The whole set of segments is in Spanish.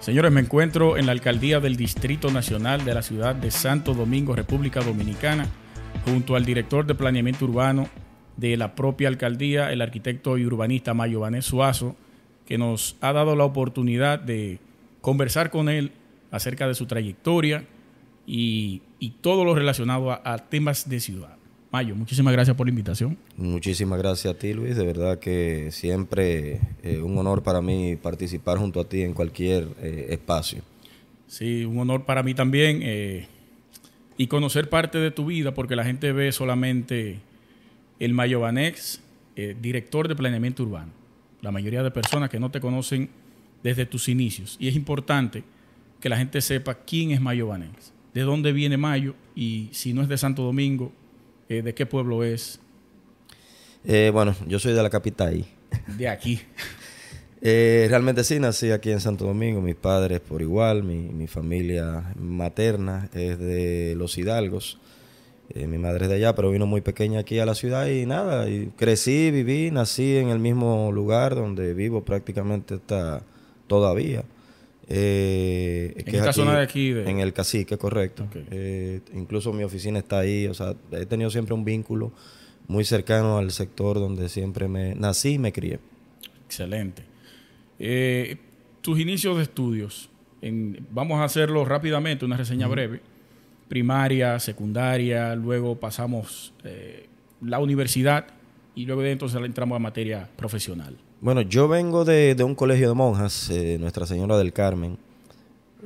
Señores, me encuentro en la alcaldía del Distrito Nacional de la ciudad de Santo Domingo, República Dominicana, junto al director de planeamiento urbano de la propia alcaldía, el arquitecto y urbanista Mayo Vanés Suazo, que nos ha dado la oportunidad de conversar con él acerca de su trayectoria y, todo lo relacionado a temas de ciudad. Mayo, muchísimas gracias por la invitación. Muchísimas gracias a ti, Luis. De verdad que siempre eh, un honor para mí participar junto a ti en cualquier eh, espacio. Sí, un honor para mí también. Eh, y conocer parte de tu vida, porque la gente ve solamente el Mayo Banex, director de planeamiento urbano. La mayoría de personas que no te conocen desde tus inicios. Y es importante que la gente sepa quién es Mayo Banex, de dónde viene Mayo y si no es de Santo Domingo, eh, ¿De qué pueblo es? Eh, bueno, yo soy de la capital. De aquí. Eh, realmente sí, nací aquí en Santo Domingo. Mis padres por igual, mi, familia materna es de Los Hidalgos. mi madre es de allá, pero vino muy pequeña aquí a la ciudad y nada, y crecí, viví, nací en el mismo lugar donde vivo prácticamente hasta todavía. Eh, ¿En esta zona de aquí? En el cacique, correcto. Eh, incluso mi oficina está ahí. O sea, he tenido siempre un vínculo muy cercano al sector donde siempre me nací y me crié. Excelente. Eh, tus inicios de estudios, vamos a hacerlo rápidamente, una reseña breve. Primaria, secundaria, luego pasamos la universidad y luego de entonces entramos a materia profesional. Bueno, yo vengo de, un colegio de monjas, eh, Nuestra Señora del Carmen,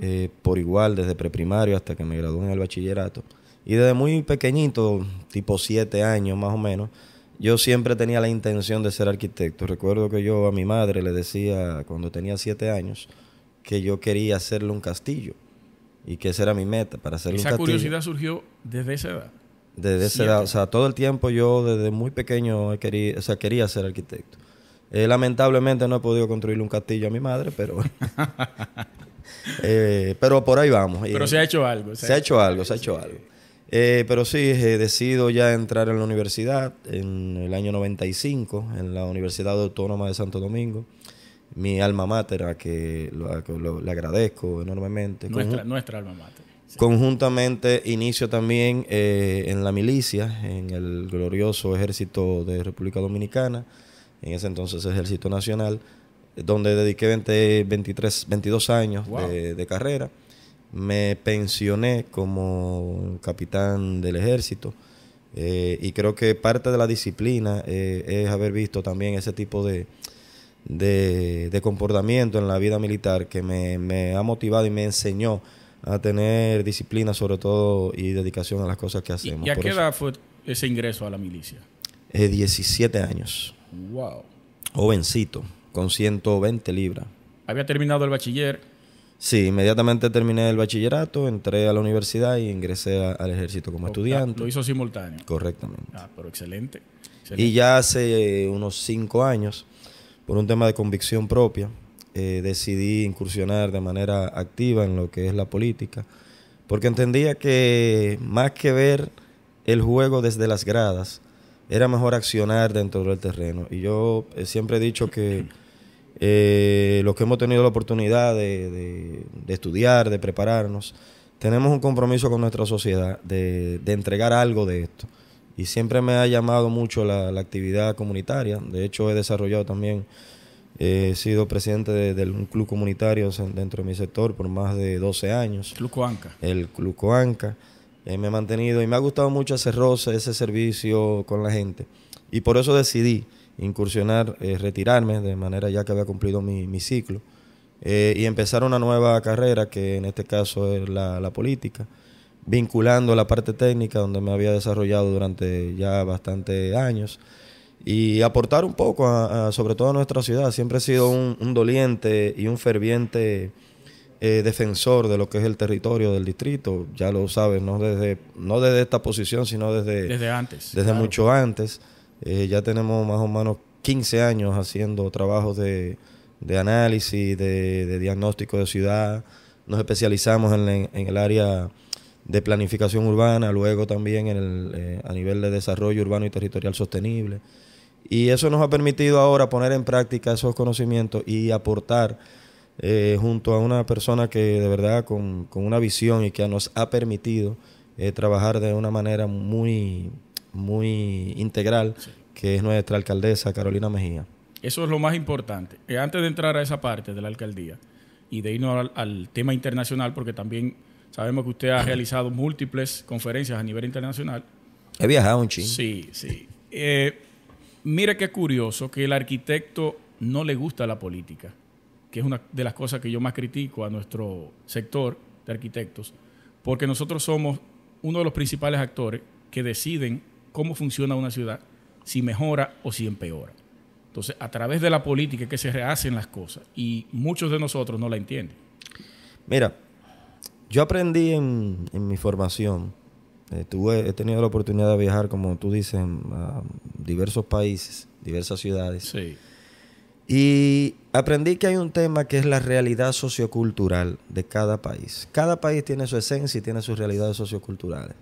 eh, por igual desde preprimario hasta que me gradué en el bachillerato. Y desde muy pequeñito, tipo siete años más o menos, yo siempre tenía la intención de ser arquitecto. Recuerdo que yo a mi madre le decía cuando tenía siete años que yo quería hacerle un castillo y que esa era mi meta para hacerle un castillo. ¿Esa curiosidad surgió desde esa edad? Desde esa edad, o sea, todo el tiempo yo desde muy pequeño quería, o sea, quería ser arquitecto. Eh, lamentablemente no he podido construirle un castillo a mi madre, pero eh, pero por ahí vamos. Pero se ha hecho algo. Se, ha hecho algo, se ha hecho algo. Eh, pero sí, he decidido ya entrar en la universidad en el año 95, en la Universidad Autónoma de Santo Domingo. Mi alma mater, a que le agradezco enormemente. Nuestra, nuestra alma mater. Conjuntamente inicio también en la milicia, en el glorioso ejército de República Dominicana en ese entonces Ejército Nacional, donde dediqué 23, 22 años de, carrera. Me pensioné como capitán del ejército eh, y creo que parte de la disciplina eh, es haber visto también ese tipo de, de, comportamiento en la vida militar que me, ha motivado y me enseñó a tener disciplina sobre todo y dedicación a las cosas que hacemos. ¿Y, a qué edad fue ese ingreso a la milicia? 17 años. Wow. Jovencito, con 120 libras. ¿Había terminado el bachiller? Sí, inmediatamente terminé el bachillerato, entré a la universidad y ingresé al ejército como estudiante. Lo hizo simultáneo. Correctamente. Ah, pero excelente. Y ya hace unos cinco años, por un tema de convicción propia, eh, decidí incursionar de manera activa en lo que es la política, porque entendía que más que ver el juego desde las gradas, era mejor accionar dentro del terreno. Y yo eh, siempre he dicho que eh, los que hemos tenido la oportunidad de, estudiar, de prepararnos, tenemos un compromiso con nuestra sociedad de, entregar algo de esto. Y siempre me ha llamado mucho la, actividad comunitaria. De hecho, he desarrollado también, eh, he sido presidente de, un club comunitario dentro de mi sector por más de 12 años. Club Coanca. El Club Coanca. Eh, me he mantenido y me ha gustado mucho ese roce, ese servicio con la gente. Y por eso decidí incursionar, eh, retirarme de manera ya que había cumplido mi, ciclo eh, y empezar una nueva carrera que en este caso es la, política, vinculando la parte técnica donde me había desarrollado durante ya bastantes años y aportar un poco, sobre todo a nuestra ciudad. Siempre he sido un doliente y un ferviente eh, defensor de lo que es el territorio del distrito, ya lo sabes, no desde, no desde esta posición, sino desde, desde antes. Desde mucho antes. Eh, ya tenemos más o menos 15 años haciendo trabajos de, análisis, de, diagnóstico de ciudad. Nos especializamos en, el área de planificación urbana, luego también en el, eh, a nivel de desarrollo urbano y territorial sostenible. Y eso nos ha permitido ahora poner en práctica esos conocimientos y aportar eh, junto a una persona que de verdad con, con una visión y que nos ha permitido eh, trabajar de una manera muy, muy integral, que es nuestra alcaldesa Carolina Mejía. Eso es lo más importante. Eh, antes de entrar a esa parte de la alcaldía y de irnos al, al tema internacional, porque también sabemos que usted ha realizado múltiples conferencias a nivel internacional. He viajado un chingo. Sí, sí. Eh, mire qué curioso que el arquitecto no le gusta la política, que es una de las cosas que yo más critico a nuestro sector de arquitectos, porque nosotros somos uno de los principales actores que deciden cómo funciona una ciudad, si mejora o si empeora. Entonces, a través de la política es que se rehacen las cosas y muchos de nosotros no la entienden. Mira, yo aprendí en, en mi formación, eh, tuve, he tenido la oportunidad de viajar, como tú dices, a diversos países, diversas ciudades. Sí. Y aprendí que hay un tema que es la realidad sociocultural de cada país. Cada país tiene su esencia y tiene sus realidades socioculturales.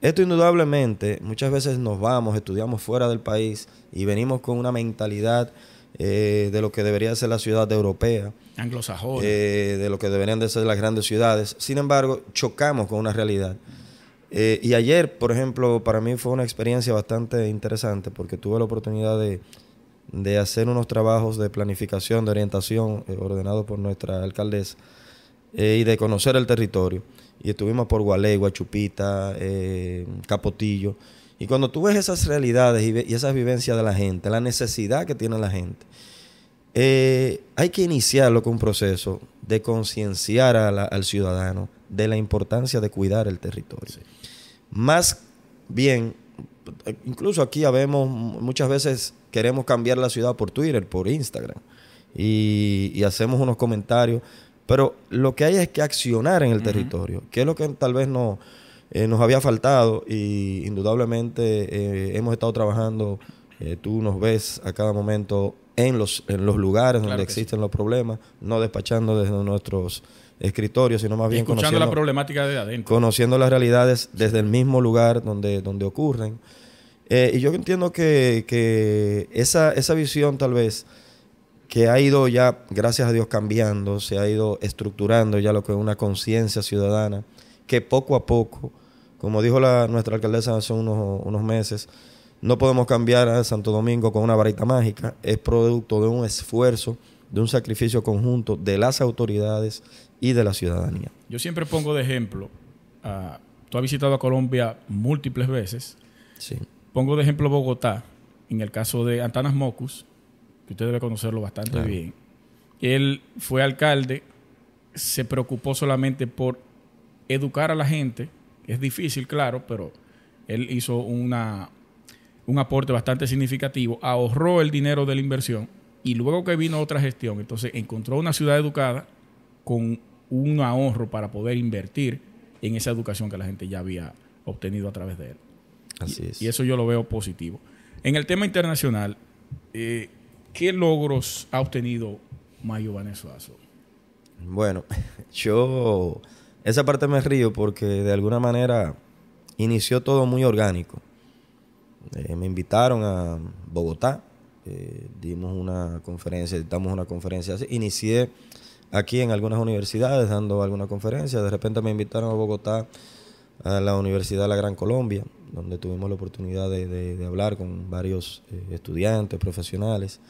Esto indudablemente, muchas veces nos vamos, estudiamos fuera del país y venimos con una mentalidad eh, de lo que debería ser la ciudad europea, Anglosajón. eh, de lo que deberían de ser las grandes ciudades. Sin embargo, chocamos con una realidad. Eh, y ayer, por ejemplo, para mí fue una experiencia bastante interesante porque tuve la oportunidad de, de hacer unos trabajos de planificación, de orientación, eh, ordenados por nuestra alcaldesa, eh, y de conocer el territorio. Y estuvimos por Gualey, Guachupita, eh, Capotillo. Y cuando tú ves esas realidades y, esas vivencias de la gente, la necesidad que tiene la gente, eh, hay que iniciarlo con un proceso de concienciar al ciudadano de la importancia de cuidar el territorio. Más bien, incluso aquí habemos, muchas veces queremos cambiar la ciudad por Twitter, por Instagram, y, y hacemos unos comentarios, pero lo que hay es que accionar en el territorio, que es lo que tal vez no, eh, nos había faltado y indudablemente eh, hemos estado trabajando, eh, tú nos ves a cada momento en los, en los lugares Claro donde sí. existen los problemas, no despachando desde nuestros escritorios, sino más bien Escuchando conociendo, la problemática de adentro. conociendo las realidades desde el mismo lugar donde, donde ocurren. Eh, y yo entiendo que, que esa, esa visión tal vez que ha ido ya, gracias a Dios, cambiando, se ha ido estructurando ya lo que es una conciencia ciudadana, que poco a poco, como dijo la, nuestra alcaldesa hace unos, unos meses, no podemos cambiar a Santo Domingo con una varita mágica, es producto de un esfuerzo, de un sacrificio conjunto de las autoridades y de la ciudadanía. Yo siempre pongo de ejemplo, ah, tú has visitado a Colombia múltiples veces, Sí. Pongo de ejemplo Bogotá, en el caso de Antanas Mocus, que usted debe conocerlo bastante Claro. bien. Él fue alcalde, se preocupó solamente por educar a la gente. Es difícil, claro, pero él hizo una, un aporte bastante significativo, ahorró el dinero de la inversión y luego que vino otra gestión, entonces encontró una ciudad educada con un ahorro para poder invertir en esa educación que la gente ya había obtenido a través de él. Así Y- es. Y eso yo lo veo positivo. En el tema internacional, eh, ¿qué logros ha obtenido Mayo Vanezuazo? Bueno, yo esa parte me río porque de alguna manera inició todo muy orgánico. Eh, me invitaron a Bogotá, eh, dimos una conferencia, dictamos una conferencia así. Inicié aquí en algunas universidades dando alguna conferencia. De repente me invitaron a Bogotá a la Universidad de la Gran Colombia, donde tuvimos la oportunidad de, hablar con varios eh, estudiantes, profesionales.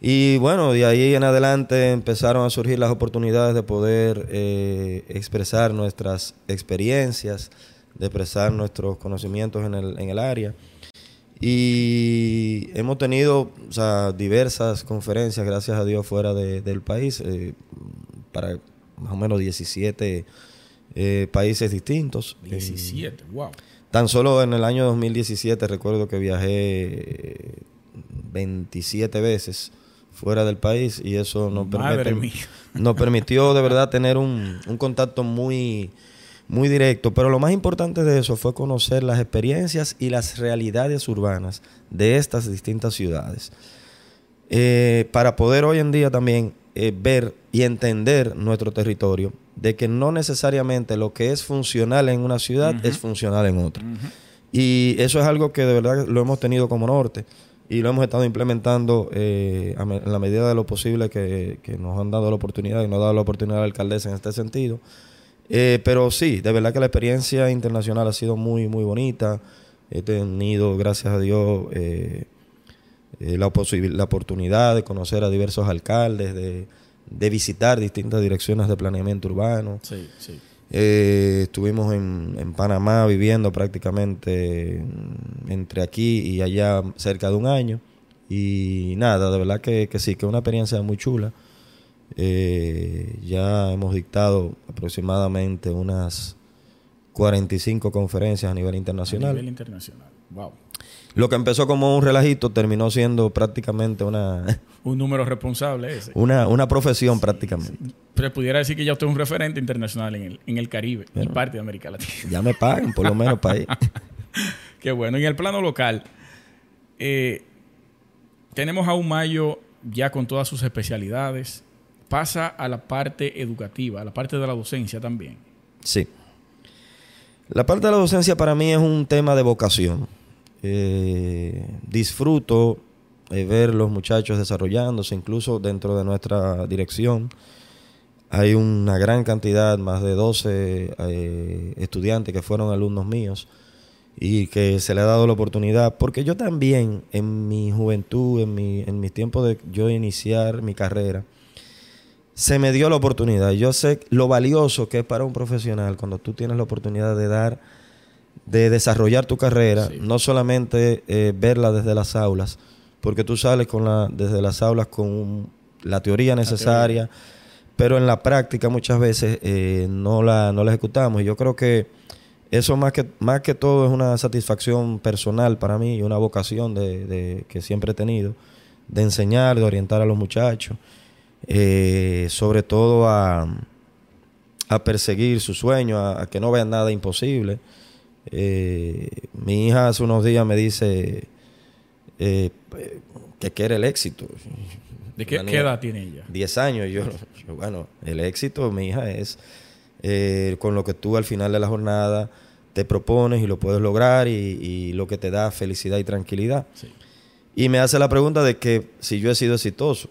Y bueno, de ahí en adelante empezaron a surgir las oportunidades de poder eh, expresar nuestras experiencias, de expresar nuestros conocimientos en el, área. Y hemos tenido diversas conferencias, gracias a Dios, fuera de- del país, eh, para más o menos 17 eh, países distintos. 17, wow. Tan solo en el año 2017 recuerdo que viajé eh, 27 veces fuera del país y eso nos, permite- nos permitió de verdad tener un, un contacto muy, muy directo. Pero lo más importante de eso fue conocer las experiencias y las realidades urbanas de estas distintas ciudades. Eh, para poder hoy en día también eh, ver y entender nuestro territorio, de que no necesariamente lo que es funcional en una ciudad es funcional en otra. Y eso es algo que de verdad lo hemos tenido como norte. y lo hemos estado implementando eh, en la medida de lo posible que, nos han dado la oportunidad y nos ha dado la oportunidad la alcaldesa en este sentido. Eh, pero sí, de verdad que la experiencia internacional ha sido muy, muy bonita. He tenido, gracias a Dios, eh, la, la oportunidad de conocer a diversos alcaldes, de, de visitar distintas direcciones de planeamiento urbano. Sí, sí. Eh, estuvimos en, en, Panamá viviendo prácticamente entre aquí y allá cerca de un año. Y nada, de verdad que, sí, que es una experiencia muy chula. Eh, ya hemos dictado aproximadamente unas 45 conferencias a nivel internacional. A nivel internacional, wow. Lo que empezó como un relajito terminó siendo prácticamente una... Un número responsable ese. Una, una profesión prácticamente. Pero pudiera decir que ya usted es un referente internacional en el, en el Caribe y parte de América Latina. Ya me pagan, por lo menos para ahí. Qué bueno. En el plano local, eh, tenemos a un mayo ya con todas sus especialidades. Pasa a la parte educativa, a la parte de la docencia también. Sí. La parte de la docencia para mí es un tema de vocación eh, disfruto eh, ver los muchachos desarrollándose, incluso dentro de nuestra dirección. Hay una gran cantidad, más de 12 eh, estudiantes que fueron alumnos míos y que se le ha dado la oportunidad, porque yo también en mi juventud, en, mi, en mis tiempos de yo iniciar mi carrera, se me dio la oportunidad. Yo sé lo valioso que es para un profesional cuando tú tienes la oportunidad de dar de desarrollar tu carrera, no solamente eh, verla desde las aulas, porque tú sales con la, desde las aulas con la teoría necesaria, pero en la práctica muchas veces eh, no, la, no la ejecutamos. Y yo creo que eso más que, más que todo es una satisfacción personal para mí y una vocación de, que siempre he tenido, de enseñar, de orientar a los muchachos, eh, sobre todo a, a perseguir su sueño, a, a que no vean nada imposible. Eh, mi hija hace unos días me dice eh, que quiere el éxito. ¿De qué, edad tiene ella? Diez años. Yo, bueno, el éxito, mi hija, es eh, con lo que tú al final de la jornada te propones y lo puedes lograr y, lo que te da felicidad y tranquilidad. Y me hace la pregunta de que si yo he sido exitoso.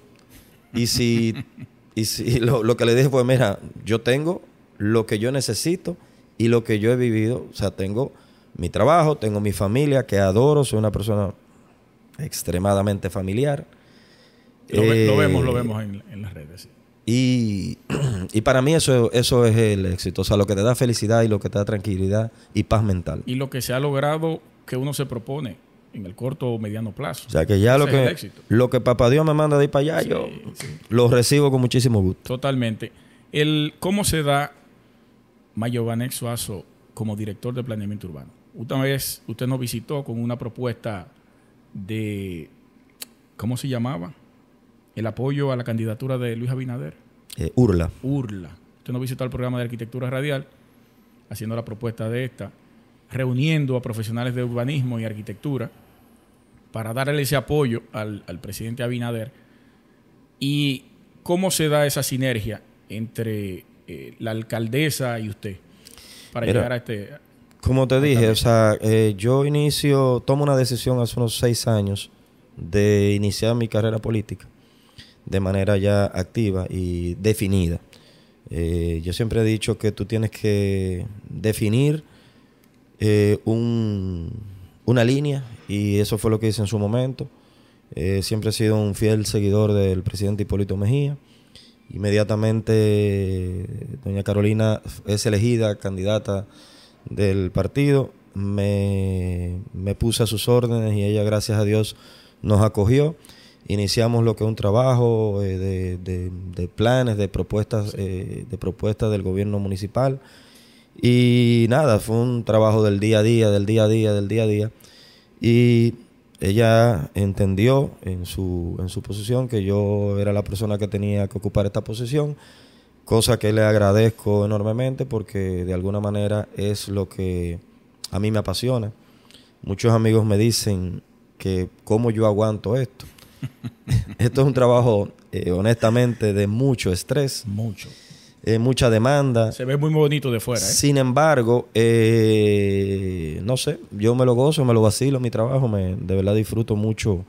Y si, y si lo, lo que le dije fue, mira, yo tengo lo que yo necesito y lo que yo he vivido, o sea, tengo mi trabajo, tengo mi familia que adoro, soy una persona extremadamente familiar. Lo, vemos, lo eh, vemos en, las redes. Y, para mí eso, eso es el éxito, o sea, lo que te da felicidad y lo que te da tranquilidad y paz mental. Y lo que se ha logrado que uno se propone en el corto o mediano plazo. O sea, que ya lo que, lo que papá Dios me manda de ir para allá, yo lo recibo con muchísimo gusto. Totalmente. El, ¿Cómo se da Mayo Vanex Suazo como director de planeamiento urbano. Una vez usted nos visitó con una propuesta de, ¿cómo se llamaba? El apoyo a la candidatura de Luis Abinader. Eh, Urla. Urla. Usted nos visitó al programa de arquitectura radial haciendo la propuesta de esta, reuniendo a profesionales de urbanismo y arquitectura para darle ese apoyo al, al presidente Abinader. ¿Y cómo se da esa sinergia entre eh, la alcaldesa y usted para llegar a este... Como te dije, o sea, eh, yo inicio, tomo una decisión hace unos seis años de iniciar mi carrera política de manera ya activa y definida. Eh, yo siempre he dicho que tú tienes que definir un, una línea y eso fue lo que hice en su momento. siempre he sido un fiel seguidor del presidente Hipólito Mejía. Inmediatamente doña Carolina es elegida candidata del partido. Me, puse a sus órdenes y ella, gracias a Dios, nos acogió. Iniciamos lo que es un trabajo eh, de, planes, de propuestas, eh, de propuestas del gobierno municipal. Y nada, fue un trabajo del día a día, del día a día, del día a día. Y ella entendió en su, en su posición que yo era la persona que tenía que ocupar esta posición, cosa que le agradezco enormemente porque de alguna manera es lo que a mí me apasiona. Muchos amigos me dicen que cómo yo aguanto esto. esto es un trabajo, eh, honestamente, de mucho estrés. Mucho eh, mucha demanda. Se ve muy bonito de fuera. ¿eh? Sin embargo, eh, no sé, yo me lo gozo, me lo vacilo mi trabajo, me, de verdad disfruto mucho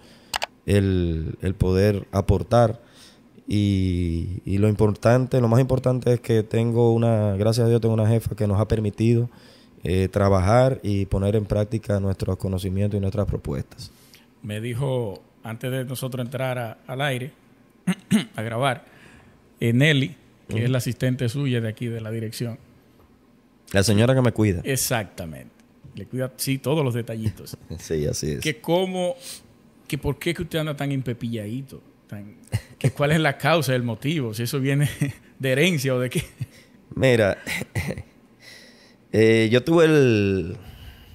el, el poder aportar. Y, y, lo importante, lo más importante es que tengo una, gracias a Dios, tengo una jefa que nos ha permitido eh, trabajar y poner en práctica nuestros conocimientos y nuestras propuestas. Me dijo, antes de nosotros entrar al aire, a grabar, Nelly, que es la asistente suya de aquí de la dirección. La señora que me cuida. Exactamente. Le cuida, sí, todos los detallitos. sí, así es. Que cómo, que por qué que usted anda tan impepilladito, tan, que cuál es la causa, el motivo, si eso viene de herencia o de qué. Mira, eh, yo tuve el,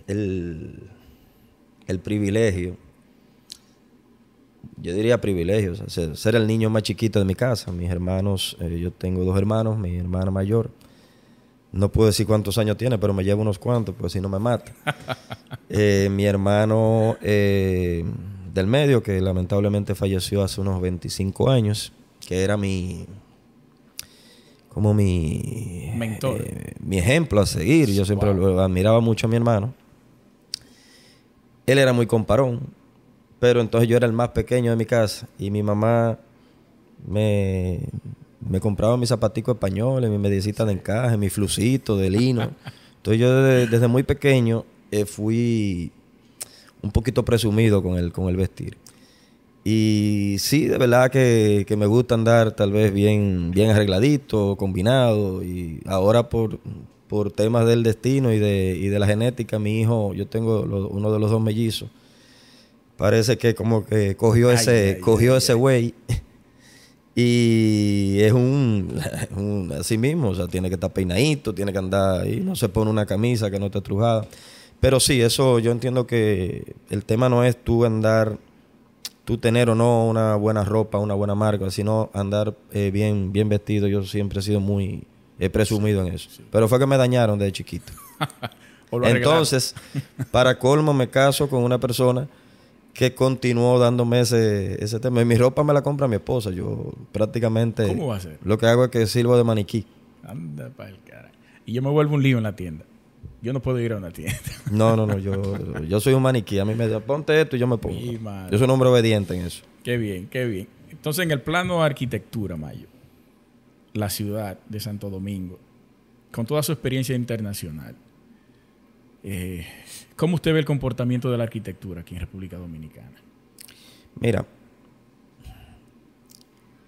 el, el privilegio yo diría privilegios, ser, el niño más chiquito de mi casa. Mis hermanos, eh, yo tengo dos hermanos, mi hermana mayor. No puedo decir cuántos años tiene, pero me llevo unos cuantos, pues si no me mata. Eh, mi hermano eh, del medio, que lamentablemente falleció hace unos 25 años, que era mi. como mi. Mentor. mi ejemplo a seguir. Yo siempre admiraba mucho a mi hermano. Él era muy comparón pero entonces yo era el más pequeño de mi casa y mi mamá me, me compraba mis zapaticos españoles, mi medicita de encaje, mi flucito de lino. Entonces yo desde, muy pequeño eh, fui un poquito presumido con el, con el vestir. Y sí, de verdad que, me gusta andar tal vez bien, bien arregladito, combinado. Y ahora por, por temas del destino y de, y de la genética, mi hijo, yo tengo uno de los dos mellizos Parece que como que cogió ese, cogió ese güey. Y es un, así mismo, o sea, tiene que estar peinadito, tiene que andar ahí, no se pone una camisa que no esté trujada. Pero sí, eso yo entiendo que el tema no es tú andar, tú tener o no una buena ropa, una buena marca, sino andar eh, bien, bien vestido. Yo siempre he sido muy he presumido en eso. Pero fue que me dañaron desde chiquito. Entonces, para colmo me caso con una persona que continuó dándome ese, ese tema. Y mi ropa me la compra mi esposa. Yo prácticamente. ¿Cómo va a ser? Lo que hago es que sirvo de maniquí. Anda para el cara. Y yo me vuelvo un lío en la tienda. Yo no puedo ir a una tienda. No, no, no. Yo, yo soy un maniquí. A mí me da, ponte esto y yo me pongo. Yo soy un hombre obediente en eso. Qué bien, qué bien. Entonces, en el plano de arquitectura, Mayo, la ciudad de Santo Domingo, con toda su experiencia internacional, eh, ¿Cómo usted ve el comportamiento de la arquitectura aquí en República Dominicana? Mira,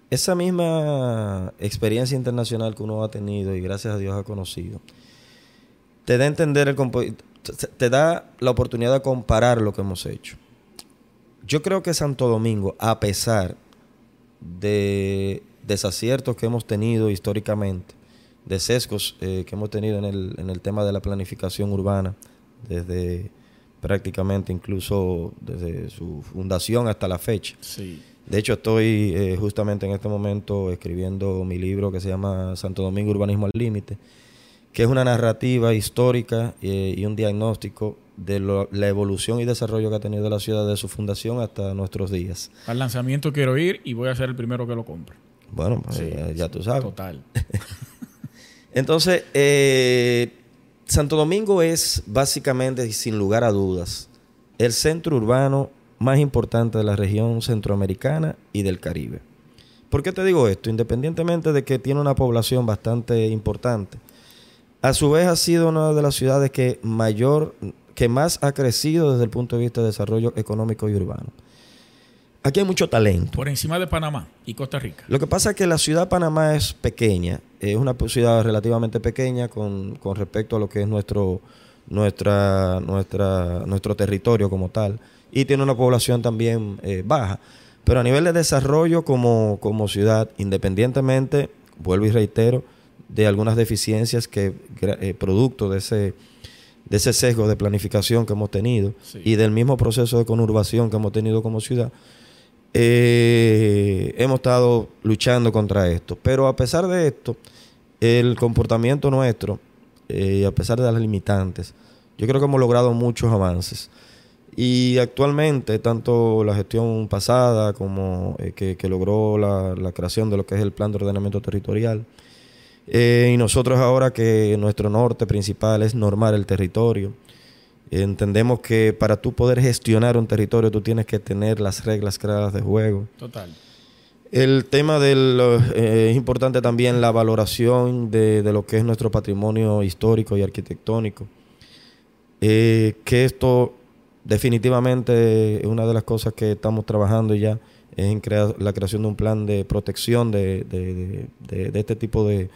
esa misma experiencia internacional que uno ha tenido y gracias a Dios ha conocido, te da a entender el te da la oportunidad de comparar lo que hemos hecho. Yo creo que Santo Domingo, a pesar de desaciertos que hemos tenido históricamente, de sesgos eh, que hemos tenido en el, en el tema de la planificación urbana, desde prácticamente incluso desde su fundación hasta la fecha. De hecho, estoy eh, justamente en este momento escribiendo mi libro que se llama Santo Domingo Urbanismo al Límite, que es una narrativa histórica eh, y un diagnóstico de la evolución y desarrollo que ha tenido la ciudad de su fundación hasta nuestros días. Al lanzamiento quiero ir y voy a ser el primero que lo compre. Bueno, pues, ya, tú sabes. Total. Entonces, eh, Santo Domingo es básicamente, y sin lugar a dudas, el centro urbano más importante de la región centroamericana y del Caribe. ¿Por qué te digo esto? Independientemente de que tiene una población bastante importante, a su vez ha sido una de las ciudades que mayor, que más ha crecido desde el punto de vista de desarrollo económico y urbano. Aquí hay mucho talento. Por encima de Panamá y Costa Rica. Lo que pasa es que la ciudad de Panamá es pequeña, es una ciudad relativamente pequeña con, respecto a lo que es nuestro, nuestra, nuestra, nuestro territorio como tal, y tiene una población también eh, baja. Pero a nivel de desarrollo como, como ciudad, independientemente, vuelvo y reitero, de algunas deficiencias que eh, producto de ese de ese sesgo de planificación que hemos tenido y del mismo proceso de conurbación que hemos tenido como ciudad, eh, hemos estado luchando contra esto. Pero a pesar de esto, el comportamiento nuestro, eh, a pesar de las limitantes, yo creo que hemos logrado muchos avances. Y actualmente, tanto la gestión pasada como eh, que, logró la, creación de lo que es el plan de ordenamiento territorial, y nosotros ahora que nuestro norte principal es normar el territorio, Entendemos que para tú poder gestionar un territorio tú tienes que tener las reglas claras de juego. Total. El tema del eh, es importante también la valoración de, lo que es nuestro patrimonio histórico y arquitectónico. Eh, que esto definitivamente es una de las cosas que estamos trabajando ya es en crear, la creación de un plan de protección de, de este tipo de,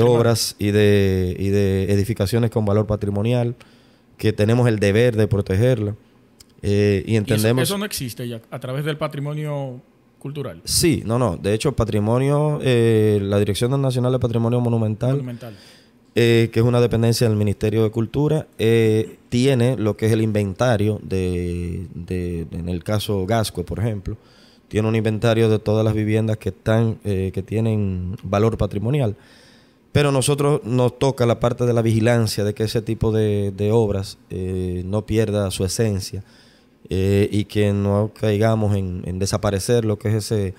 obras y de, y de edificaciones con valor patrimonial que tenemos el deber de protegerla. Eh, y entendemos... eso, no existe ya a través del patrimonio cultural. Sí, no, no. De hecho, patrimonio, eh, la Dirección Nacional de Patrimonio Monumental, eh, que es una dependencia del Ministerio de Cultura, tiene lo que es el inventario de, de, en el caso Gasco, por ejemplo, tiene un inventario de todas las viviendas que están, que tienen valor patrimonial. Pero nosotros nos toca la parte de la vigilancia de que ese tipo de, obras eh, no pierda su esencia eh, y que no caigamos en, desaparecer lo que es ese,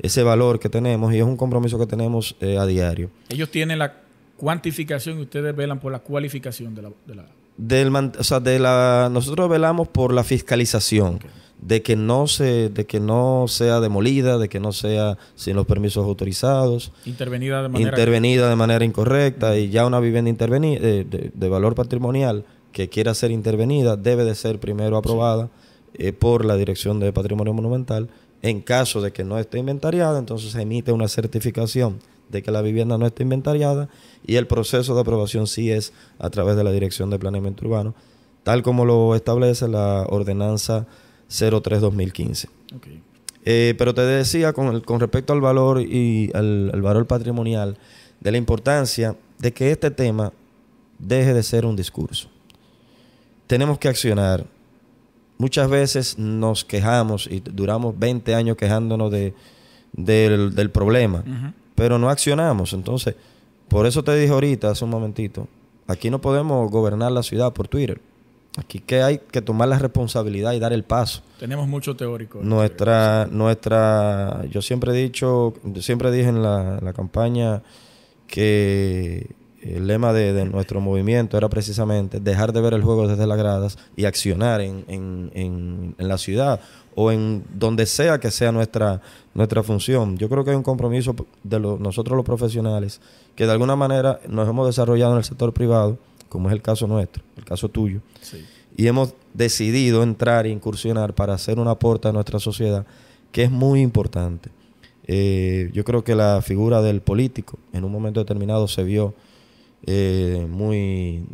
ese valor que tenemos y es un compromiso que tenemos eh, a diario. Ellos tienen la cuantificación y ustedes velan por la cualificación de la... De la... Del, o sea, de la, nosotros velamos por la fiscalización de que no se de que no sea demolida, de que no sea sin los permisos autorizados, intervenida de manera intervenida de manera incorrecta y ya una vivienda intervenida de, valor patrimonial que quiera ser intervenida debe de ser primero aprobada eh, por la Dirección de Patrimonio Monumental. En caso de que no esté inventariada, entonces se emite una certificación de que la vivienda no esté inventariada y el proceso de aprobación sí es a través de la Dirección de Planeamiento Urbano, tal como lo establece la ordenanza 03-2015. Eh, pero te decía con, con respecto al valor y al, valor patrimonial, de la importancia de que este tema deje de ser un discurso. Tenemos que accionar. Muchas veces nos quejamos y duramos 20 años quejándonos de, del, problema, pero no accionamos. Entonces, por eso te dije ahorita, hace un momentito, aquí no podemos gobernar la ciudad por Twitter. Aquí que hay que tomar la responsabilidad y dar el paso. Tenemos mucho teórico. Nuestra, nuestra, yo siempre he dicho, siempre dije en la, campaña que el lema de, nuestro movimiento era precisamente dejar de ver el juego desde las gradas y accionar en, en, en, la ciudad o en donde sea que sea nuestra, nuestra función. Yo creo que hay un compromiso de nosotros los profesionales que de alguna manera nos hemos desarrollado en el sector privado como es el caso nuestro, el caso tuyo, y hemos decidido entrar e incursionar para hacer un aporte a nuestra sociedad que es muy importante. Eh, yo creo que la figura del político en un momento determinado se vio eh, muy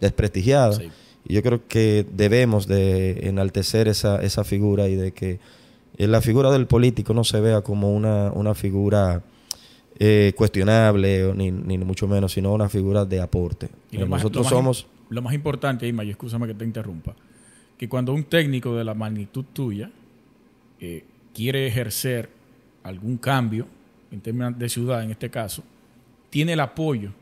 desprestigiada. Y yo creo que debemos de enaltecer esa, esa figura y de que la figura del político no se vea como una, una figura eh, cuestionable, ni, ni, mucho menos, sino una figura de aporte. Y nosotros somos... lo más importante, Ima, y escúchame que te interrumpa, que cuando un técnico de la magnitud tuya eh, quiere ejercer algún cambio en términos de ciudad, en este caso, tiene el apoyo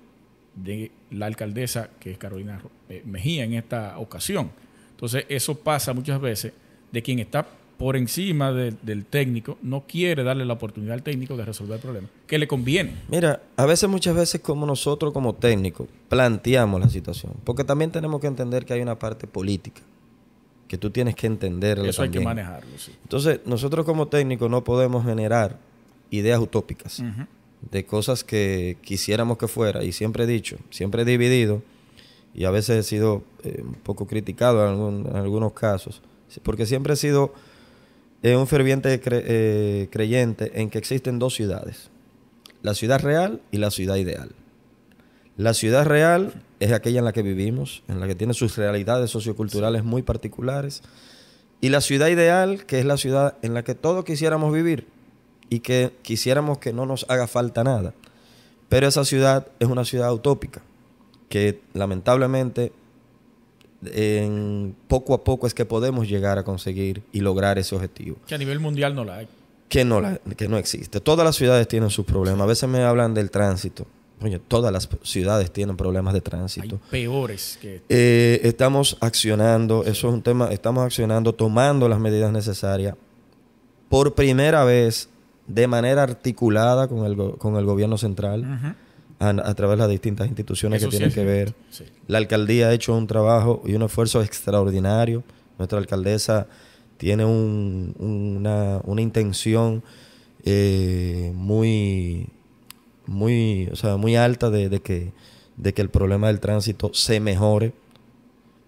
de la alcaldesa, que es Carolina eh, Mejía en esta ocasión. Entonces, eso pasa muchas veces de quien está por encima del técnico, no quiere darle la oportunidad al técnico de resolver el problema, que le conviene. Mira, a veces, muchas veces, como nosotros como técnicos planteamos la situación, porque también tenemos que entender que hay una parte política, que tú tienes que entender. Eso hay que manejarlo, sí. Entonces, nosotros como técnicos no podemos generar ideas utópicas de cosas que quisiéramos que fuera, y siempre he dicho, siempre he dividido, y a veces he sido eh, un poco criticado en algunos casos, porque siempre he sido es un ferviente eh, creyente en que existen dos ciudades, la ciudad real y la ciudad ideal. La ciudad real es aquella en la que vivimos, en la que tiene sus realidades socioculturales muy particulares, y la ciudad ideal, que es la ciudad en la que todos quisiéramos vivir y que quisiéramos que no nos haga falta nada. Pero esa ciudad es una ciudad utópica, que lamentablemente en poco a poco es que podemos llegar a conseguir y lograr ese objetivo. Que a nivel mundial no la hay. Que no, la, que no existe. Todas las ciudades tienen sus problemas. A veces me hablan del tránsito. Oye, todas las ciudades tienen problemas de tránsito. Hay peores que... Eh, estamos accionando, eso es un tema, estamos accionando, tomando las medidas necesarias. Por primera vez, de manera articulada con el, con el gobierno central, a, través de las distintas instituciones que tienen que ver. La alcaldía ha hecho un trabajo y un esfuerzo extraordinario. Nuestra alcaldesa tiene una, intención eh, muy, muy, o sea, muy alta de, que, de que el problema del tránsito se mejore.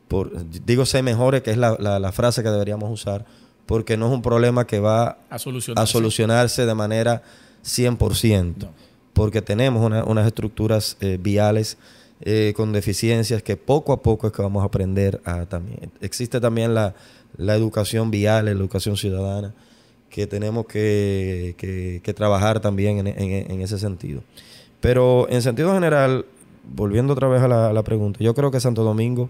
Por, digo se mejore, que es la, frase que deberíamos usar, porque no es un problema que va a solucionarse, de manera 100% porque tenemos unas estructuras eh, viales eh, con deficiencias que poco a poco es que vamos a aprender también. Existe también la, educación vial, la educación ciudadana, que tenemos que, trabajar también en, ese sentido. Pero en sentido general, volviendo otra vez a la, pregunta, yo creo que Santo Domingo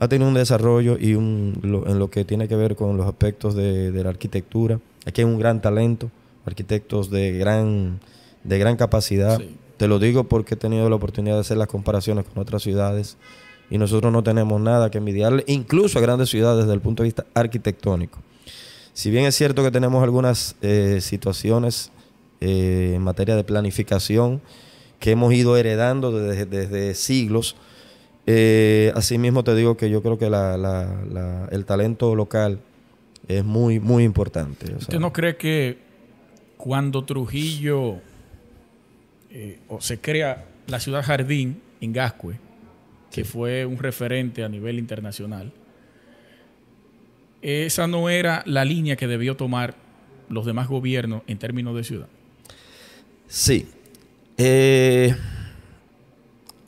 ha tenido un desarrollo y un, en lo que tiene que ver con los aspectos de la arquitectura. Aquí hay un gran talento, arquitectos de gran de gran capacidad. Te lo digo porque he tenido la oportunidad de hacer las comparaciones con otras ciudades y nosotros no tenemos nada que envidiarle, incluso a grandes ciudades desde el punto de vista arquitectónico. Si bien es cierto que tenemos algunas eh, situaciones eh, en materia de planificación que hemos ido heredando desde, siglos, eh, asimismo te digo que yo creo que el talento local es muy, muy importante. ¿Usted no cree que cuando Trujillo eh, o se crea la ciudad jardín en Gascue, que fue un referente a nivel internacional, esa no era la línea que debió tomar los demás gobiernos en términos de ciudad. Sí. Eh,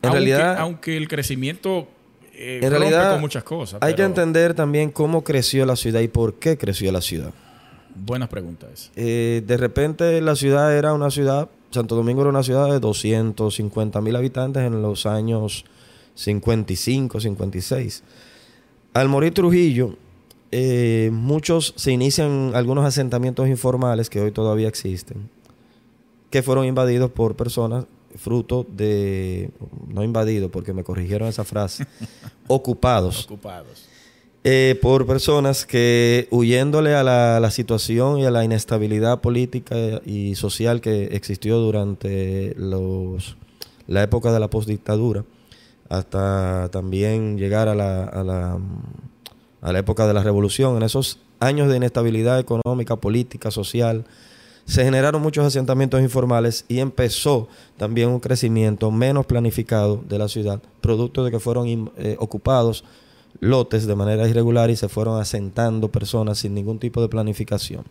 en realidad, aunque el crecimiento eh, en realidad, con muchas cosas. Hay que entender también cómo creció la ciudad y por qué creció la ciudad. Buenas preguntas. de repente la ciudad era una ciudad Santo Domingo era una ciudad de 250 mil habitantes en los años 55, 56. Al morir Trujillo, eh, muchos se inician algunos asentamientos informales que hoy todavía existen, que fueron invadidos por personas fruto de, no invadidos porque me corrigieron esa frase, ocupados. Ocupados eh, por personas que huyéndole a la, situación y a la inestabilidad política y social que existió durante los, la época de la postdictadura, hasta también llegar a la, a, la, a la época de la revolución, en esos años de inestabilidad económica, política, social, se generaron muchos asentamientos informales y empezó también un crecimiento menos planificado de la ciudad, producto de que fueron eh, ocupados lotes de manera irregular y se fueron asentando personas sin ningún tipo de planificación.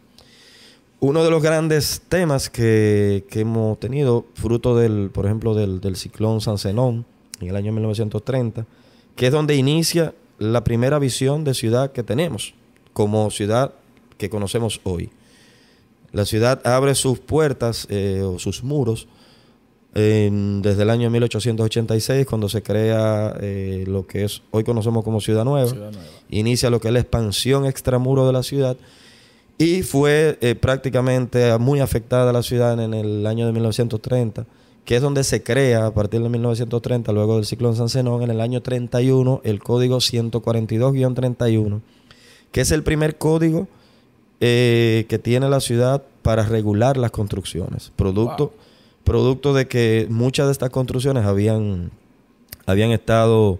Uno de los grandes temas que, hemos tenido, fruto del, por ejemplo, del, del ciclón San Zenón en el año 1930, que es donde inicia la primera visión de ciudad que tenemos, como ciudad que conocemos hoy. La ciudad abre sus puertas eh, o sus muros desde el año 1886, cuando se crea eh, lo que es hoy conocemos como Ciudad Nueva, inicia lo que es la expansión extramuro de la ciudad y fue eh, prácticamente muy afectada la ciudad en el año de 1930, que es donde se crea a partir de 1930, luego del ciclón San Zenón, en el año 31, el código 142-31, que es el primer código eh, que tiene la ciudad para regular las construcciones, producto producto de que muchas de estas construcciones habían, habían estado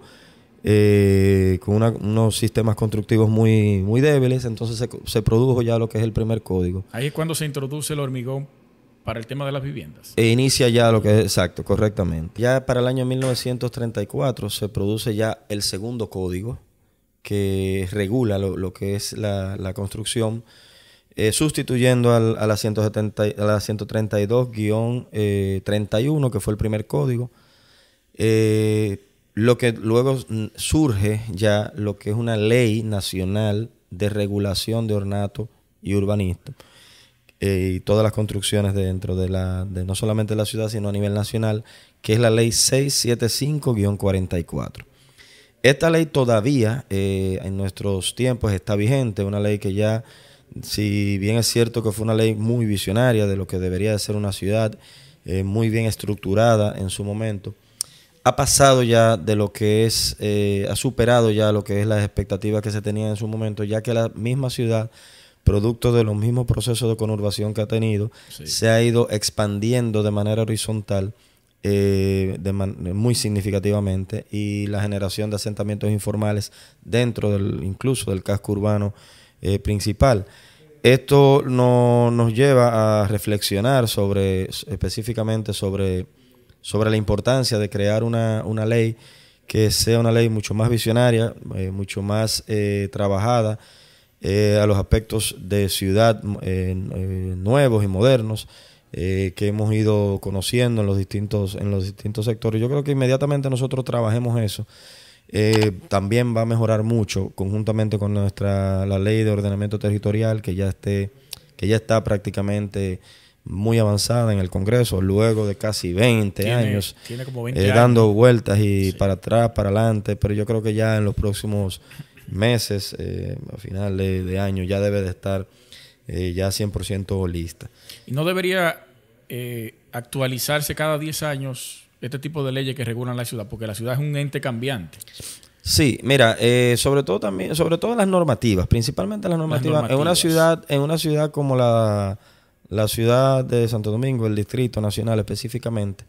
eh, con unos sistemas constructivos muy, muy débiles, entonces se, produjo ya lo que es el primer código. Ahí es cuando se introduce el hormigón para el tema de las viviendas. E inicia ya lo que es exacto, correctamente. Ya para el año 1934 se produce ya el segundo código que regula lo, que es la, la construcción eh, sustituyendo al, a la, 132-31, eh, que fue el primer código. Eh, lo que luego surge ya lo que es una ley nacional de regulación de ornato y urbanismo y todas las construcciones dentro de la de no solamente de la ciudad sino a nivel nacional que es la ley 675-44 esta ley todavía en nuestros tiempos está vigente una ley que ya si bien es cierto que fue una ley muy visionaria de lo que debería de ser una ciudad, eh, muy bien estructurada en su momento, ha pasado ya de lo que es, eh, ha superado ya lo que es las expectativas que se tenían en su momento, ya que la misma ciudad, producto de los mismos procesos de conurbación que ha tenido, se ha ido expandiendo de manera horizontal eh, de muy significativamente y la generación de asentamientos informales dentro del incluso del casco urbano eh, principal. Esto no, nos lleva a reflexionar sobre específicamente sobre, sobre la importancia de crear una, una ley que sea una ley mucho más visionaria, eh, mucho más trabajada a los aspectos de ciudad nuevos y modernos eh, que hemos ido conociendo en los distintos en los distintos sectores. Yo creo que inmediatamente nosotros trabajemos eso. Eh, también va a mejorar mucho conjuntamente con nuestra la ley de ordenamiento territorial que ya esté que ya está prácticamente muy avanzada en el Congreso luego de casi 20 años, eh, dando vueltas y para atrás, para adelante, pero yo creo que ya en los próximos meses, a final de, año, ya debe de estar ya 100% lista. ¿Y no debería eh, actualizarse cada 10 años este tipo de leyes que regulan la ciudad? Porque la ciudad es un ente cambiante. Sí, mira, eh, sobre todo también, sobre todo las normativas, principalmente las normativas, En una ciudad, en una ciudad como la, la ciudad de Santo Domingo, el Distrito Nacional específicamente,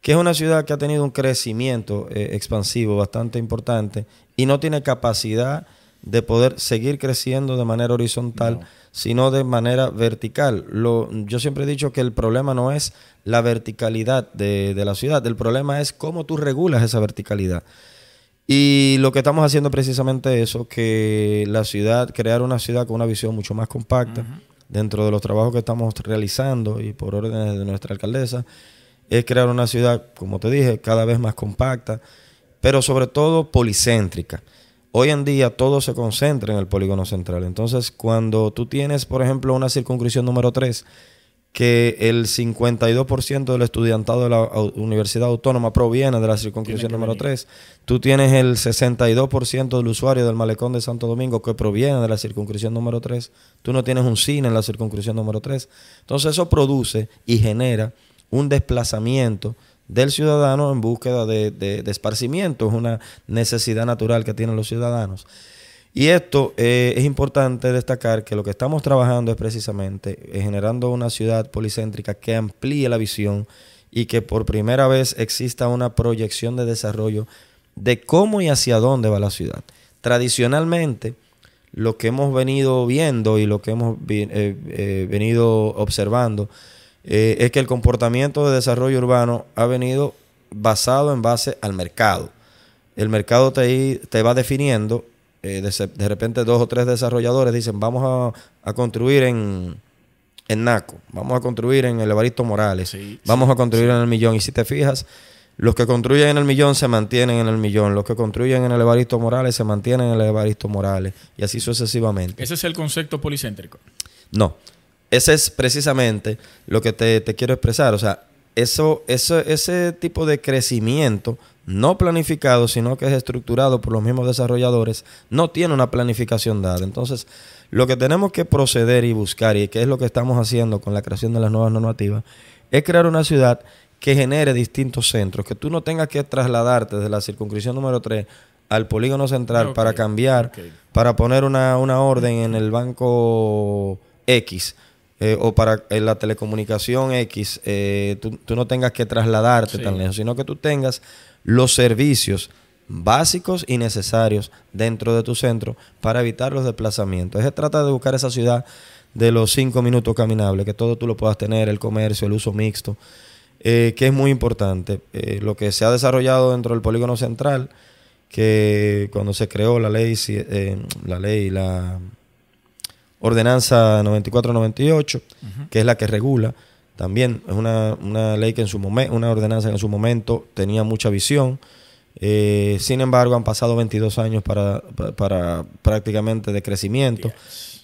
que es una ciudad que ha tenido un crecimiento eh, expansivo bastante importante y no tiene capacidad de poder seguir creciendo de manera horizontal, sino de manera vertical. Lo, yo siempre he dicho que el problema no es la verticalidad de, la ciudad, el problema es cómo tú regulas esa verticalidad. Y lo que estamos haciendo precisamente eso, que la ciudad, crear una ciudad con una visión mucho más compacta, dentro de los trabajos que estamos realizando y por órdenes de nuestra alcaldesa, es crear una ciudad, como te dije, cada vez más compacta, pero sobre todo policéntrica. Hoy en día todo se concentra en el polígono central. Entonces, cuando tú tienes, por ejemplo, una circunscripción número 3, que el 52% del estudiantado de la Universidad Autónoma proviene de la circunscripción número 3. Tú tienes el 62% del usuario del malecón de Santo Domingo que proviene de la circunscripción número 3. Tú no tienes un cine en la circunscripción número 3. Entonces eso produce y genera un desplazamiento del ciudadano en búsqueda de, esparcimiento, es una necesidad natural que tienen los ciudadanos. Y esto eh, es importante destacar que lo que estamos trabajando es precisamente eh, generando una ciudad policéntrica que amplíe la visión y que por primera vez exista una proyección de desarrollo de cómo y hacia dónde va la ciudad. Tradicionalmente, lo que hemos venido viendo y lo que hemos eh, venido observando eh, es que el comportamiento de desarrollo urbano ha venido basado en base al mercado. El mercado te, te va definiendo, eh, de, repente dos o tres desarrolladores dicen, vamos a, construir en, en, Naco, vamos a construir en el Evaristo Morales, vamos a construir en el Millón. Y si te fijas, los que construyen en el Millón se mantienen en el Millón, los que construyen en el Evaristo Morales se mantienen en el Evaristo Morales, y así sucesivamente. Ese es el concepto policéntrico. No. Ese es precisamente lo que te, quiero expresar. O sea, eso, eso, ese tipo de crecimiento no planificado, sino que es estructurado por los mismos desarrolladores, no tiene una planificación dada. Entonces, lo que tenemos que proceder y buscar, y que es lo que estamos haciendo con la creación de las nuevas normativas, es crear una ciudad que genere distintos centros, que tú no tengas que trasladarte desde la circunscripción número 3 al polígono central para cambiar, para poner una, una orden en el banco X eh, o para eh, la telecomunicación X, eh, tú, no tengas que trasladarte tan lejos, sino que tú tengas los servicios básicos y necesarios dentro de tu centro para evitar los desplazamientos. Se trata de buscar esa ciudad de los cinco minutos caminables, que todo tú lo puedas tener, el comercio, el uso mixto, que es muy importante. lo que se ha desarrollado dentro del polígono central, que cuando se creó la ley, la ley, la ordenanza 9498, que es la que regula. También es una, ley que en su momento, una ordenanza que en su momento tenía mucha visión. Eh, sin embargo, han pasado 22 años para, para, prácticamente de crecimiento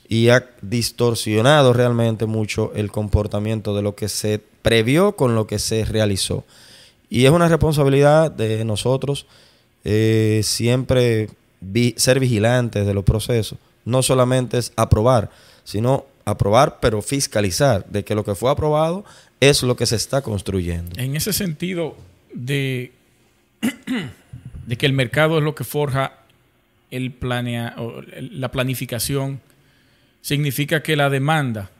y ha distorsionado realmente mucho el comportamiento de lo que se previó con lo que se realizó. Y es una responsabilidad de nosotros eh, siempre ser vigilantes de los procesos no solamente es aprobar, sino aprobar pero fiscalizar de que lo que fue aprobado es lo que se está construyendo. En ese sentido de, de que el mercado es lo que forja el planea, la planificación, significa que la demanda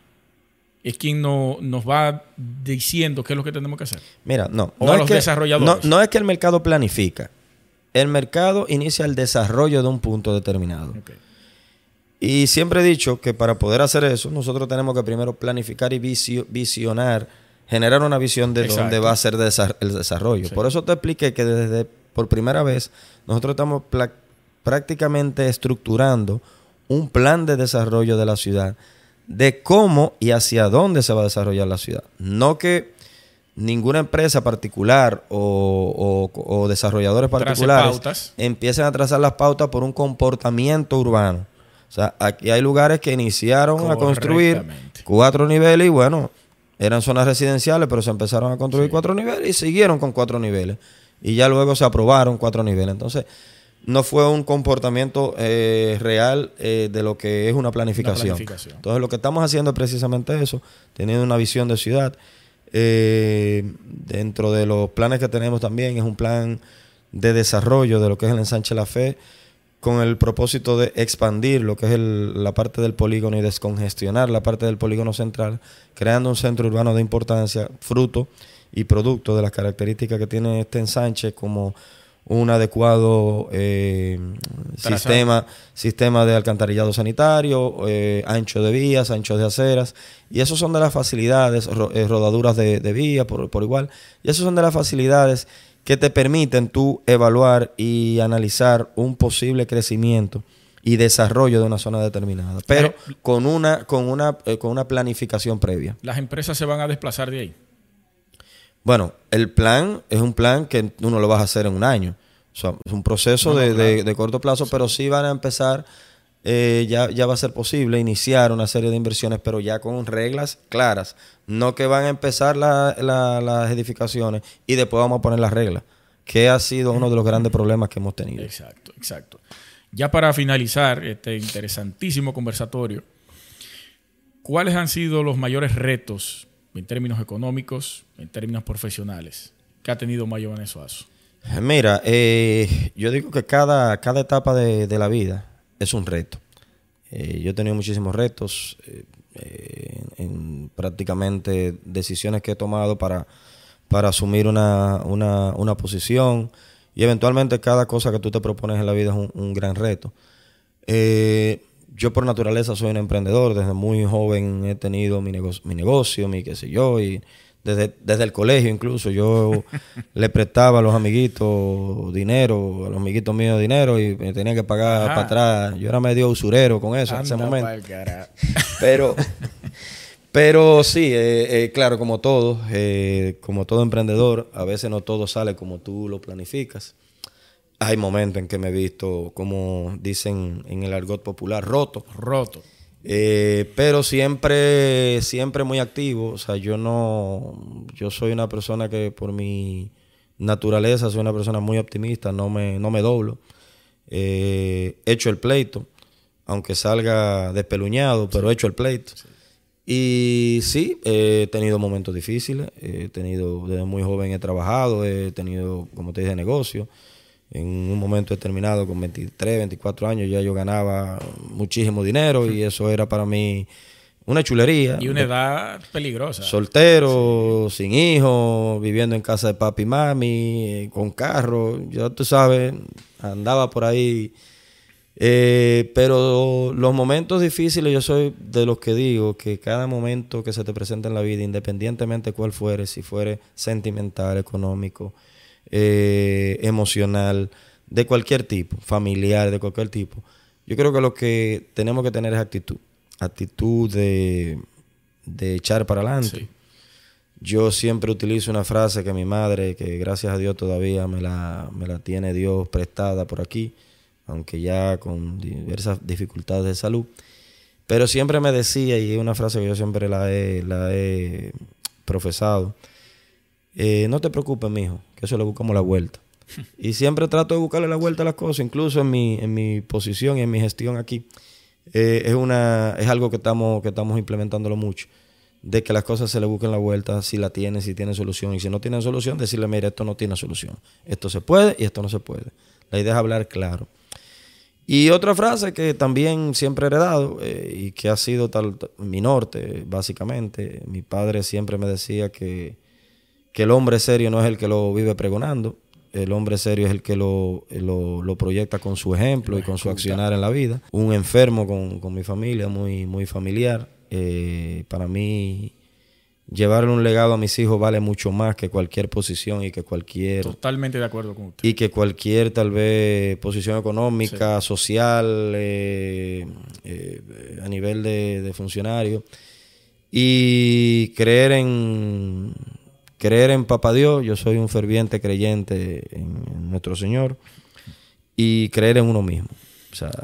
es quien no, nos va diciendo qué es lo que tenemos que hacer. Mira, no. O no a los que, desarrolladores. No, no es que el mercado planifica. El mercado inicia el desarrollo de un punto determinado. Y siempre he dicho que para poder hacer eso, nosotros tenemos que primero planificar y visio- visionar, generar una visión de Exacto. dónde va a ser el desarrollo. Sí. Por eso te expliqué que desde por primera vez nosotros estamos prácticamente estructurando un plan de desarrollo de la ciudad, de cómo y hacia dónde se va a desarrollar la ciudad. No que ninguna empresa particular o, o- o desarrolladores particulares empiecen a trazar las pautas por un comportamiento urbano. O sea, aquí hay lugares que iniciaron a construir cuatro niveles y bueno, eran zonas residenciales, pero se empezaron a construir cuatro niveles y siguieron con cuatro niveles. Y ya luego se aprobaron cuatro niveles. Entonces, no fue un comportamiento eh, real eh, de lo que es una planificación. planificación. Entonces, lo que estamos haciendo es precisamente eso, teniendo una visión de ciudad. Eh, dentro de los planes que tenemos también es un plan de desarrollo de lo que es el ensanche La Fe, con el propósito de expandir lo que es el- la parte del polígono y descongestionar la parte del polígono central, creando un centro urbano de importancia, fruto y producto de las características que tiene este ensanche como un adecuado eh, sistema, sistema de alcantarillado sanitario, eh, ancho de vías, ancho de aceras, y esos son de las facilidades, ro- eh, rodaduras de, de vía por, por igual, y esos son de las facilidades que te permiten tú evaluar y analizar un posible crecimiento y desarrollo de una zona determinada, pero con una, con una, eh, con una planificación previa. Las empresas se van a desplazar de ahí. Bueno, el plan es un plan que tú no lo vas a hacer en un año. O sea, es un proceso No, no, de, claro. de- de corto plazo, pero sí van a empezar, eh, ya, ya va a ser posible iniciar una serie de inversiones, pero ya con reglas claras. No que van a empezar la- la- las edificaciones y después vamos a poner las reglas, que ha sido uno de los grandes problemas que hemos tenido. Exacto, exacto. Ya para finalizar este interesantísimo conversatorio, ¿cuáles han sido los mayores retos en términos económicos, en términos profesionales, que ha tenido Mayo Venezuazo? Mira, eh, yo digo que cada, cada etapa de, de la vida es un reto. Eh, yo he tenido muchísimos retos, eh, en prácticamente decisiones que he tomado para, para asumir una, una, una posición y eventualmente cada cosa que tú te propones en la vida es un, gran reto. Eh, yo por naturaleza soy un emprendedor, desde muy joven he tenido mi, nego- mi negocio, mi qué sé yo, y desde, desde el colegio incluso yo le prestaba a los amiguitos dinero, a los amiguitos míos dinero y me tenía que pagar Ajá. para atrás. Yo era medio usurero con eso en ese momento. Pero, pero sí, eh, eh, claro, como todo, eh, como todo emprendedor, a veces no todo sale como tú lo planificas. Hay momentos en que me he visto, como dicen en el argot popular, roto. Roto. Eh, pero siempre, siempre muy activo. O sea, yo no, yo soy una persona que por mi naturaleza soy una persona muy optimista, no me, no me doblo. Eh, hecho el pleito, aunque salga despeluñado, pero he hecho el pleito. Y sí, he tenido momentos difíciles, he tenido, desde muy joven he trabajado, he tenido, como te dije, negocio. En un momento determinado, con 23, 24 años, ya yo ganaba muchísimo dinero y eso era para mí una chulería. Y una edad peligrosa. Soltero, sin hijos, viviendo en casa de papi y mami, con carro, ya tú sabes, andaba por ahí. Eh, pero los momentos difíciles, yo soy de los que digo que cada momento que se te presenta en la vida, independientemente cuál fuere, si fuere sentimental, económico, eh, emocional, de cualquier tipo, familiar, de cualquier tipo, yo creo que lo que tenemos que tener es actitud, actitud de, de echar para adelante. Sí. Yo siempre utilizo una frase que mi madre, que gracias a Dios todavía me la, me la tiene Dios prestada por aquí, aunque ya con diversas dificultades de salud, pero siempre me decía, y es una frase que yo siempre la he, la he profesado, eh, no te preocupes, mijo, que eso le buscamos la vuelta. Y siempre trato de buscarle la vuelta a las cosas, incluso en mi, en mi posición y en mi gestión aquí. Eh, es, una, es algo que estamos, que estamos implementándolo mucho. De que las cosas se le busquen la vuelta, si la tienen, si tienen solución. Y si no tienen solución, decirle, mira, esto no tiene solución. Esto se puede y esto no se puede. La idea es hablar claro. Y otra frase que también siempre he heredado eh, y que ha sido tal, mi norte, básicamente. Mi padre siempre me decía que, que, el hombre serio no es el que lo vive pregonando, el hombre serio es el que lo, lo, proyecta con su ejemplo y con su accionar en la vida. Un enfermo con, con mi familia, muy, muy familiar. Eh, para mí llevarle un legado a mis hijos vale mucho más que cualquier posición y que cualquier... Totalmente de acuerdo con usted. Y que cualquier tal vez posición económica, social, eh, eh, a nivel de, funcionario. Y creer en, creer en Papá Dios, yo soy un ferviente creyente en, nuestro Señor, y creer en uno mismo.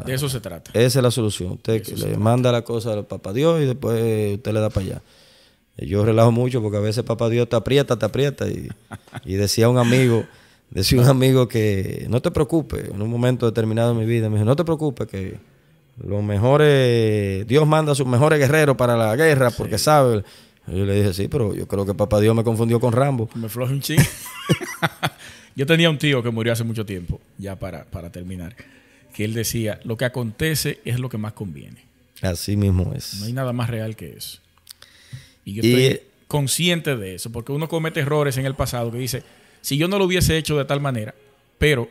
de eso se trata. Esa es la solución. Usted le manda la cosa al Papá Dios y después usted le da para allá. Yo relajo mucho porque a veces papá Dios te aprieta, te aprieta. Y, decía un amigo, decía un amigo que no te preocupes, en un momento determinado de mi vida, me dijo, no te preocupes que los mejores, Dios manda a sus mejores guerreros para la guerra porque sabe. Yo le dije, sí, pero yo creo que papá Dios me confundió con Rambo. Me flojo un ching. yo tenía un tío que murió hace mucho tiempo, ya para, para terminar, que él decía, lo que acontece es lo que más conviene. Así mismo es. No hay nada más real que eso. Y yo estoy consciente de eso, porque uno comete errores en el pasado que dice, si yo no lo hubiese hecho de tal manera, pero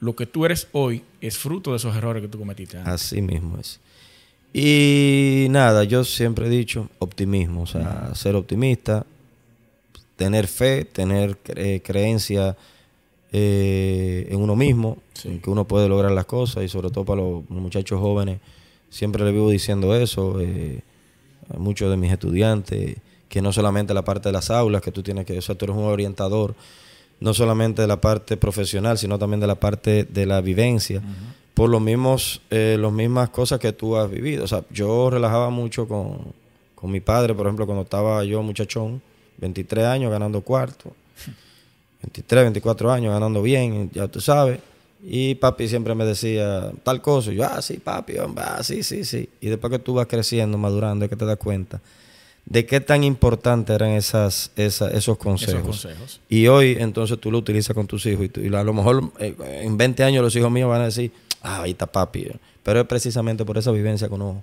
lo que tú eres hoy es fruto de esos errores que tú cometiste. Así mismo es. Y nada, yo siempre he dicho optimismo, o sea, ser optimista, tener fe, tener creencia eh, en uno mismo, en que uno puede lograr las cosas y sobre todo para los muchachos jóvenes, siempre le vivo diciendo eso. Eh, muchos de mis estudiantes, que no solamente la parte de las aulas, que tú tienes que, o sea, tú eres un orientador, no solamente de la parte profesional, sino también de la parte de la vivencia, por los mismos, eh, las mismas cosas que tú has vivido. O sea, yo relajaba mucho con, con mi padre, por ejemplo, cuando estaba yo muchachón, 23 años ganando cuarto, 23, 24 años ganando bien, ya tú sabes y papi siempre me decía tal cosa. Y yo, ah, sí, papi, hombre, ah, sí, sí, sí. Y después que tú vas creciendo, madurando, es que te das cuenta de qué tan importantes eran esas, esos, consejos. Y hoy, entonces, tú lo utilizas con tus hijos. Y, a lo mejor eh, en 20 años los hijos míos van a decir, ah, ahí está papi. Pero es precisamente por esa vivencia que uno,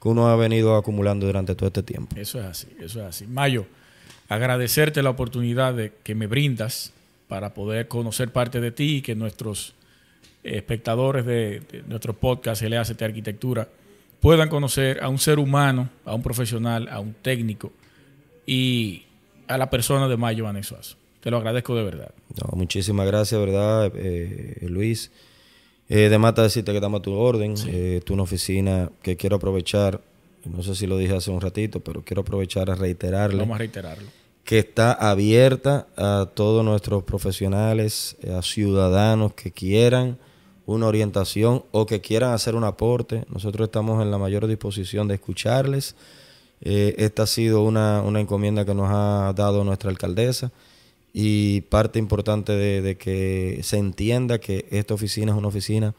que uno ha venido acumulando durante todo este tiempo. Eso es así, eso es así. Mayo, agradecerte la oportunidad de que me brindas para poder conocer parte de ti y que nuestros espectadores de, nuestro podcast LACT Arquitectura puedan conocer a un ser humano, a un profesional, a un técnico y a la persona de Mayo Vanesuazo. Te lo agradezco de verdad. muchísimas gracias, ¿verdad, eh, Luis? Eh, de mata decirte que estamos a tu orden. Eh, tú una oficina que quiero aprovechar, no sé si lo dije hace un ratito, pero quiero aprovechar a reiterarle. Vamos a reiterarlo. Que está abierta a todos nuestros profesionales, a ciudadanos que quieran una orientación o que quieran hacer un aporte, nosotros estamos en la mayor disposición de escucharles. Eh, esta ha sido una, encomienda que nos ha dado nuestra alcaldesa y parte importante de, que se entienda que esta oficina es una oficina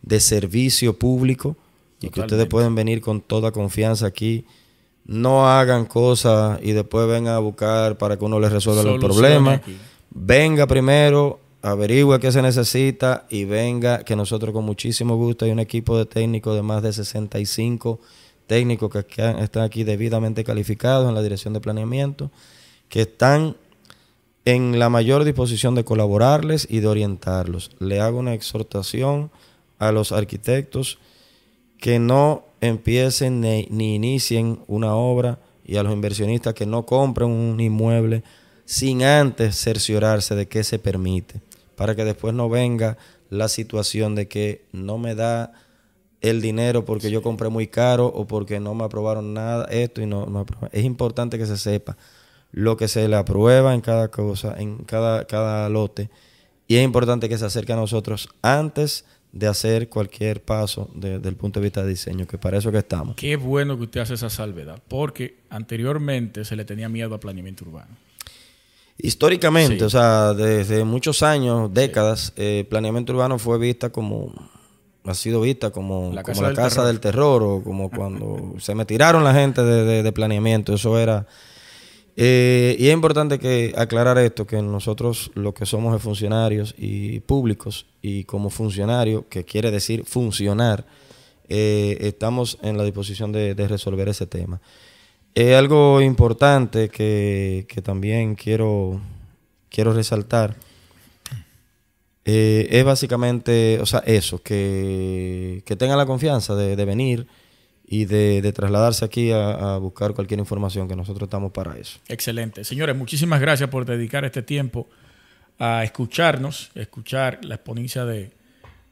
de servicio público y que ustedes pueden venir con toda confianza aquí. No hagan cosas y después vengan a buscar para que uno les resuelva los problemas. Venga primero, averigüe qué se necesita y venga, que nosotros con muchísimo gusto hay un equipo de técnicos de más de 65 técnicos que, están aquí debidamente calificados en la dirección de planeamiento, que están en la mayor disposición de colaborarles y de orientarlos. Le hago una exhortación a los arquitectos que no empiecen ni, ni inicien una obra y a los inversionistas que no compren un inmueble sin antes cerciorarse de qué se permite para que después no venga la situación de que no me da el dinero porque yo compré muy caro o porque no me aprobaron nada, esto y no, no Es importante que se sepa lo que se le aprueba en cada cosa, en cada, cada lote. Y es importante que se acerque a nosotros antes de hacer cualquier paso desde el punto de vista de diseño, que para eso que estamos. Qué bueno que usted hace esa salvedad, porque anteriormente se le tenía miedo al planeamiento urbano. Históricamente, o sea, desde muchos años, décadas, eh, planeamiento urbano fue vista como, ha sido vista como la casa, del, casa terror. del, terror. o como cuando se me tiraron la gente de, planeamiento, eso era... Eh, y es importante que aclarar esto, que nosotros lo que somos es funcionarios y públicos, y como funcionario, que quiere decir funcionar, eh, estamos en la disposición de, resolver ese tema. Es algo importante que, también quiero, quiero resaltar. Eh, es básicamente, o sea, eso, que, que tengan la confianza de venir y de, trasladarse aquí a, buscar cualquier información, que nosotros estamos para eso. Excelente. Señores, muchísimas gracias por dedicar este tiempo a escucharnos, escuchar la exponencia de,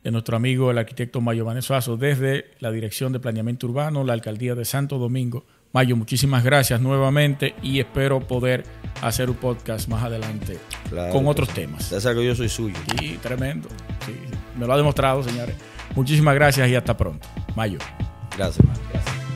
nuestro amigo el arquitecto Mayo Vanesuazo desde la Dirección de Planeamiento Urbano, la Alcaldía de Santo Domingo. Mayo, muchísimas gracias nuevamente y espero poder hacer un podcast más adelante con otros temas. Ya sabes que yo soy suyo. Sí, tremendo. me lo ha demostrado, señores. Muchísimas gracias y hasta pronto. Mayo. Gracias, hermano. Gracias.